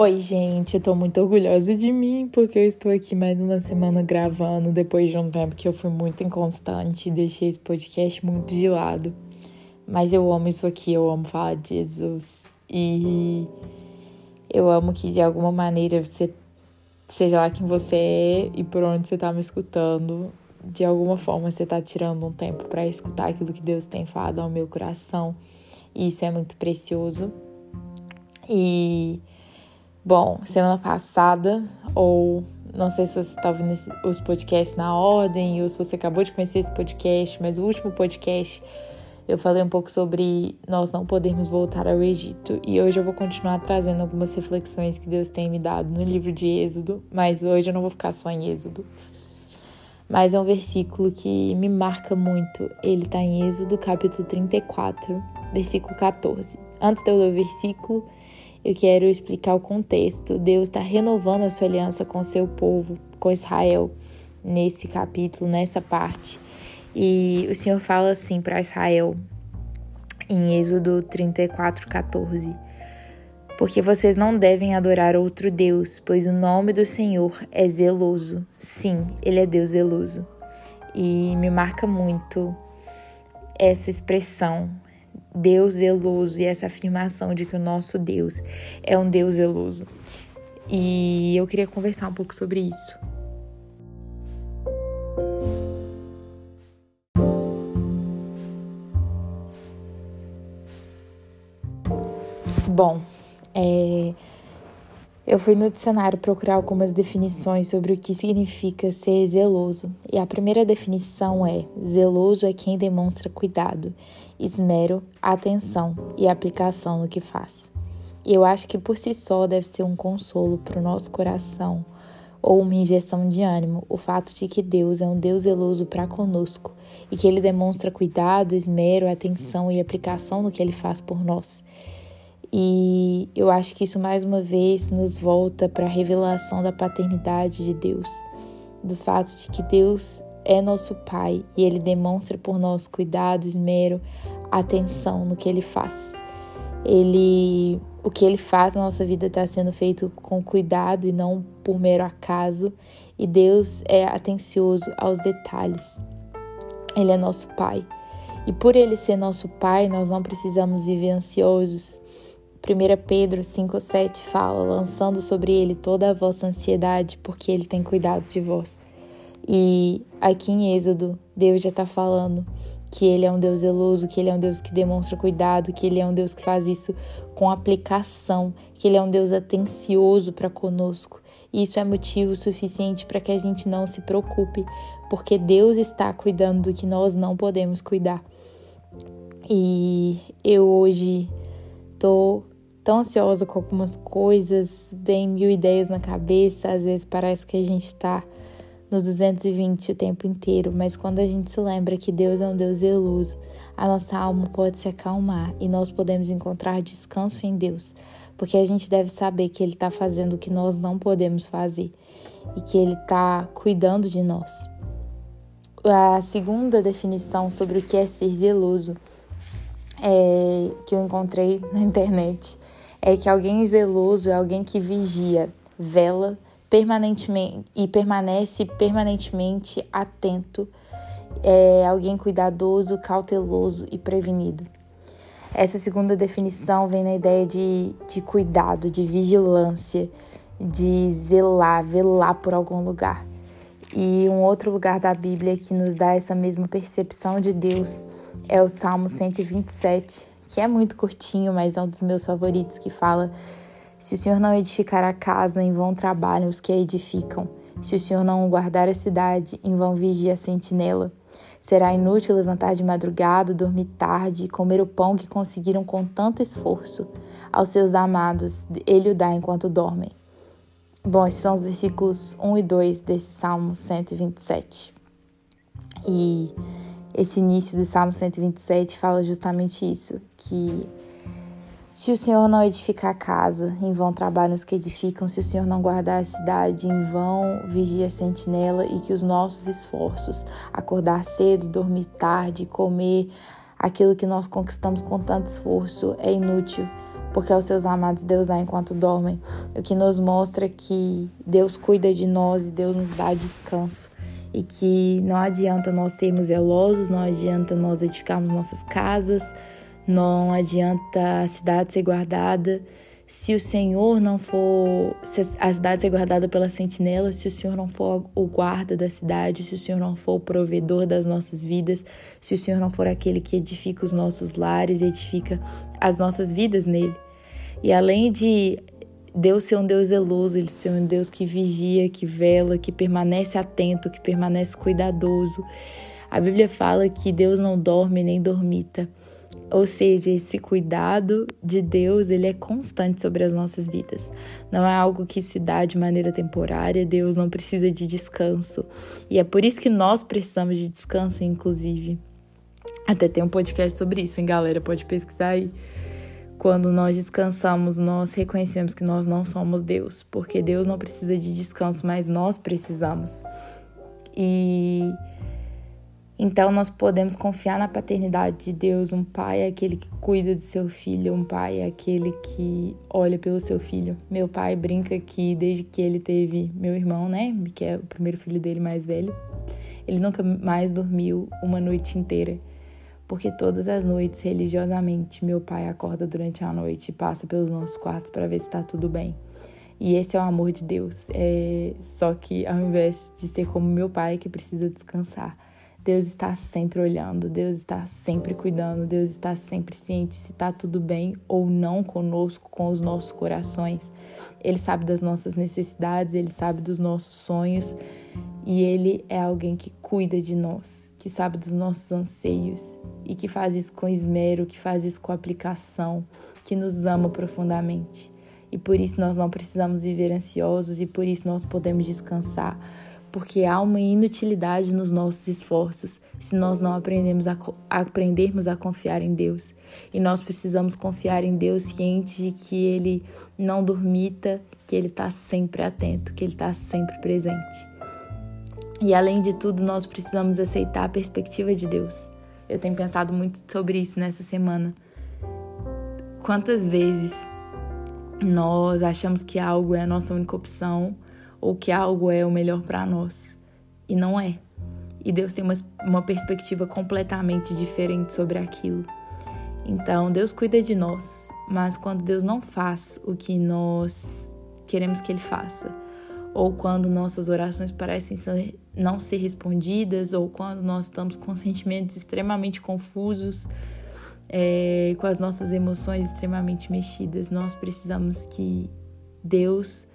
Oi, gente, eu tô muito orgulhosa de mim porque eu estou aqui mais uma semana gravando depois de um tempo que eu fui muito inconstante e deixei esse podcast muito de lado. Mas eu amo isso aqui, eu amo falar de Jesus e eu amo que de alguma maneira você, seja lá quem você é e por onde você tá me escutando, de alguma forma você tá tirando um tempo para escutar aquilo que Deus tem falado ao meu coração. E isso é muito precioso. E bom, semana passada, ou não sei se você está ouvindo os podcasts na ordem, ou se você acabou de conhecer esse podcast, mas o último podcast eu falei um pouco sobre nós não podermos voltar ao Egito. E hoje eu vou continuar trazendo algumas reflexões que Deus tem me dado no livro de Êxodo, mas hoje eu não vou ficar só em Êxodo. Mas é um versículo que me marca muito. Ele está em Êxodo, capítulo 34, versículo 14. Antes de eu ler o versículo, eu quero explicar o contexto. Deus está renovando a sua aliança com seu povo, com Israel, nesse capítulo, nessa parte. E o Senhor fala assim para Israel, em Êxodo 34, 14: Porque vocês não devem adorar outro Deus, pois o nome do Senhor é zeloso. Sim, Ele é Deus zeloso. E me marca muito essa expressão, Deus zeloso, e essa afirmação de que o nosso Deus é um Deus zeloso. E eu queria conversar um pouco sobre isso. Bom, é, eu fui no dicionário procurar algumas definições sobre o que significa ser zeloso. E a primeira definição é: zeloso é quem demonstra cuidado, esmero, atenção e aplicação no que faz. E eu acho que por si só deve ser um consolo para o nosso coração ou uma injeção de ânimo o fato de que Deus é um Deus zeloso para conosco e que ele demonstra cuidado, esmero, atenção e aplicação no que ele faz por nós. E eu acho que isso mais uma vez nos volta para a revelação da paternidade de Deus, do fato de que Deus é nosso Pai e Ele demonstra por nós cuidado, esmero, atenção no que Ele faz. Ele, o que Ele faz na nossa vida está sendo feito com cuidado e não por mero acaso. E Deus é atencioso aos detalhes. Ele é nosso Pai. E por Ele ser nosso Pai, nós não precisamos viver ansiosos 1 Pedro 5,7 fala: lançando sobre ele toda a vossa ansiedade, porque ele tem cuidado de vós. E aqui em Êxodo, Deus já está falando que ele é um Deus zeloso, que ele é um Deus que demonstra cuidado, que ele é um Deus que faz isso com aplicação, que ele é um Deus atencioso para conosco. Isso é motivo suficiente para que a gente não se preocupe, porque Deus está cuidando do que nós não podemos cuidar. E eu hoje tô tão ansiosa com algumas coisas, vem mil ideias na cabeça, às vezes parece que a gente está nos 220 o tempo inteiro, mas quando a gente se lembra que Deus é um Deus zeloso, a nossa alma pode se acalmar e nós podemos encontrar descanso em Deus, porque a gente deve saber que Ele está fazendo o que nós não podemos fazer e que Ele está cuidando de nós. A segunda definição sobre o que é ser zeloso é, que eu encontrei na internet é que alguém zeloso é alguém que vigia, vela permanentemente e permanece permanentemente atento, é alguém cuidadoso, cauteloso e prevenido. Essa segunda definição vem na ideia de, de cuidado, de vigilância, de zelar, velar por algum lugar. E um outro lugar da Bíblia que nos dá essa mesma percepção de Deus é o Salmo 127, que é muito curtinho, mas é um dos meus favoritos, que fala: Se o Senhor não edificar a casa, em vão trabalham os que a edificam. Se o Senhor não guardar a cidade, em vão vigia a sentinela. Será inútil levantar de madrugada, dormir tarde e comer o pão que conseguiram com tanto esforço. Aos seus amados, ele o dá enquanto dormem. Bom, esses são os versículos 1 e 2 desse Salmo 127. E esse início do Salmo 127 fala justamente isso, que se o Senhor não edificar a casa, em vão trabalham os que edificam, se o Senhor não guardar a cidade, em vão vigia a sentinela, e que os nossos esforços, acordar cedo, dormir tarde, comer aquilo que nós conquistamos com tanto esforço, é inútil, porque aos seus amados Deus dá enquanto dormem, o que nos mostra que Deus cuida de nós e Deus nos dá descanso. E que não adianta nós sermos zelosos, não adianta nós edificarmos nossas casas, não adianta a cidade ser guardada se o Senhor não for, se a cidade ser guardada pela sentinela, se o Senhor não for o guarda da cidade, se o Senhor não for o provedor das nossas vidas, se o Senhor não for aquele que edifica os nossos lares, edifica as nossas vidas nele. E além de Deus ser um Deus zeloso, ele ser um Deus que vigia, que vela, que permanece atento, que permanece cuidadoso. A Bíblia fala que Deus não dorme nem dormita. Ou seja, esse cuidado de Deus, ele é constante sobre as nossas vidas. Não é algo que se dá de maneira temporária, Deus não precisa de descanso. E é por isso que nós precisamos de descanso, inclusive. Até tem um podcast sobre isso, hein, galera? Pode pesquisar aí. Quando nós descansamos, nós reconhecemos que nós não somos Deus, porque Deus não precisa de descanso, mas nós precisamos. E então nós podemos confiar na paternidade de Deus. Um pai é aquele que cuida do seu filho, um pai é aquele que olha pelo seu filho. Meu pai brinca que desde que ele teve meu irmão, né, que é o primeiro filho dele mais velho, ele nunca mais dormiu uma noite inteira. Porque todas as noites, religiosamente, meu pai acorda durante a noite e passa pelos nossos quartos para ver se está tudo bem. E esse é o amor de Deus. É... Só que ao invés de ser como meu pai que precisa descansar, Deus está sempre olhando, Deus está sempre cuidando, Deus está sempre ciente se está tudo bem ou não conosco, com os nossos corações. Ele sabe das nossas necessidades, ele sabe dos nossos sonhos e ele é alguém que cuida de nós, que sabe dos nossos anseios e que faz isso com esmero, que faz isso com aplicação, que nos ama profundamente. E por isso nós não precisamos viver ansiosos e por isso nós podemos descansar porque há uma inutilidade nos nossos esforços se nós não aprendemos a, aprendermos a confiar em Deus. E nós precisamos confiar em Deus ciente de que Ele não dormita, que Ele está sempre atento, que Ele está sempre presente. E além de tudo, nós precisamos aceitar a perspectiva de Deus. Eu tenho pensado muito sobre isso nessa semana. Quantas vezes nós achamos que algo é a nossa única opção ou que algo é o melhor para nós. E não é. E Deus tem uma, uma perspectiva completamente diferente sobre aquilo. Então, Deus cuida de nós, mas quando Deus não faz o que nós queremos que Ele faça, ou quando nossas orações parecem ser, não ser respondidas, ou quando nós estamos com sentimentos extremamente confusos, é, com as nossas emoções extremamente mexidas, nós precisamos que Deus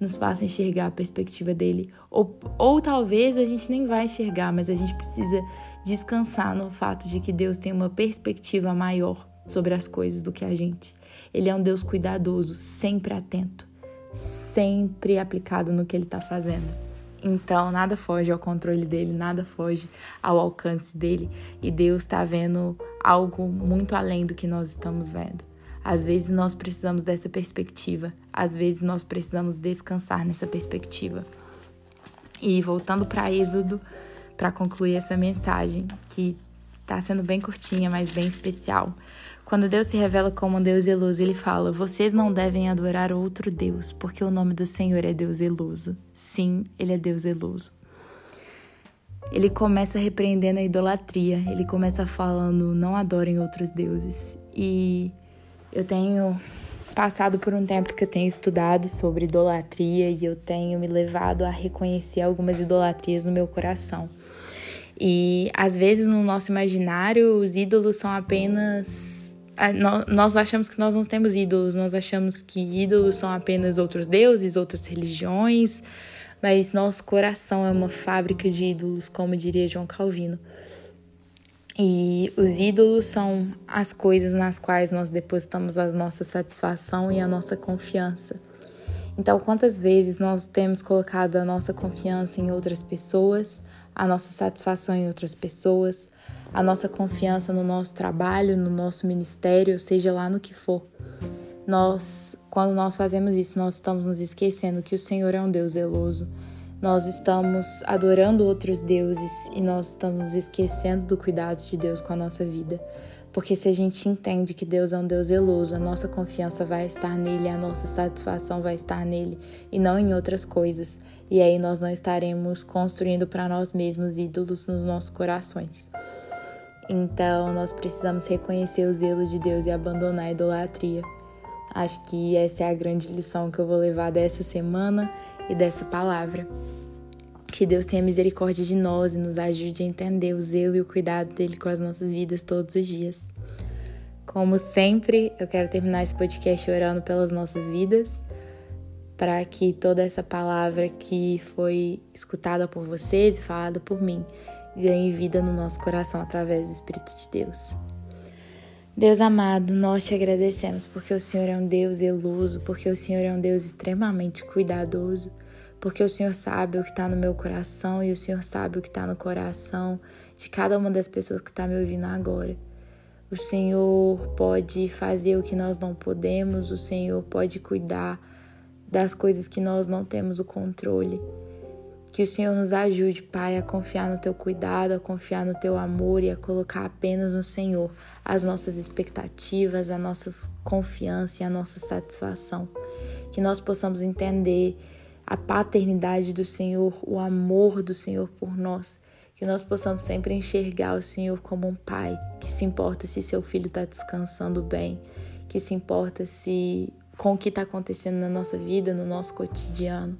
nos faça enxergar a perspectiva dele. Ou, ou talvez a gente nem vai enxergar, mas a gente precisa descansar no fato de que Deus tem uma perspectiva maior sobre as coisas do que a gente. Ele é um Deus cuidadoso, sempre atento, sempre aplicado no que ele está fazendo. Então, nada foge ao controle dele, nada foge ao alcance dele. E Deus está vendo algo muito além do que nós estamos vendo. Às vezes nós precisamos dessa perspectiva, às vezes nós precisamos descansar nessa perspectiva. E voltando para Êxodo, para concluir essa mensagem, que está sendo bem curtinha, mas bem especial. Quando Deus se revela como um Deus zeloso, ele fala: Vocês não devem adorar outro Deus, porque o nome do Senhor é Deus zeloso. Sim, ele é Deus zeloso. Ele começa repreendendo a idolatria, ele começa falando: Não adorem outros deuses. E eu tenho passado por um tempo que eu tenho estudado sobre idolatria e eu tenho me levado a reconhecer algumas idolatrias no meu coração. E às vezes no nosso imaginário os ídolos são apenas nós achamos que nós não temos ídolos, nós achamos que ídolos são apenas outros deuses, outras religiões, mas nosso coração é uma fábrica de ídolos, como diria João Calvino. E os ídolos são as coisas nas quais nós depositamos a nossa satisfação e a nossa confiança. Então, quantas vezes nós temos colocado a nossa confiança em outras pessoas, a nossa satisfação em outras pessoas, a nossa confiança no nosso trabalho, no nosso ministério, seja lá no que for. Nós, quando nós fazemos isso, nós estamos nos esquecendo que o Senhor é um Deus zeloso, nós estamos adorando outros deuses e nós estamos esquecendo do cuidado de Deus com a nossa vida. Porque se a gente entende que Deus é um Deus zeloso, a nossa confiança vai estar nele, a nossa satisfação vai estar nele e não em outras coisas. E aí nós não estaremos construindo para nós mesmos ídolos nos nossos corações. Então nós precisamos reconhecer o zelo de Deus e abandonar a idolatria. Acho que essa é a grande lição que eu vou levar dessa semana e dessa palavra. Que Deus tenha misericórdia de nós e nos ajude a entender o zelo e o cuidado dele com as nossas vidas todos os dias. Como sempre, eu quero terminar esse podcast orando pelas nossas vidas, para que toda essa palavra que foi escutada por vocês e falada por mim ganhe vida no nosso coração através do Espírito de Deus. Deus amado, nós te agradecemos porque o Senhor é um Deus zeloso, porque o Senhor é um Deus extremamente cuidadoso porque o Senhor sabe o que está no meu coração e o Senhor sabe o que está no coração de cada uma das pessoas que está me ouvindo agora. O Senhor pode fazer o que nós não podemos, o Senhor pode cuidar das coisas que nós não temos o controle. Que o Senhor nos ajude, Pai, a confiar no Teu cuidado, a confiar no Teu amor e a colocar apenas no Senhor as nossas expectativas, a nossa confiança e a nossa satisfação. Que nós possamos entender a paternidade do Senhor, o amor do Senhor por nós. Que nós possamos sempre enxergar o Senhor como um pai que se importa se seu filho está descansando bem, que se importa se com o que está acontecendo na nossa vida, no nosso cotidiano.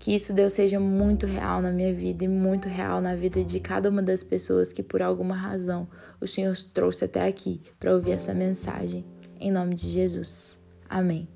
Que isso, Deus, seja muito real na minha vida e muito real na vida de cada uma das pessoas que, por alguma razão, o Senhor trouxe até aqui para ouvir essa mensagem. Em nome de Jesus. Amém.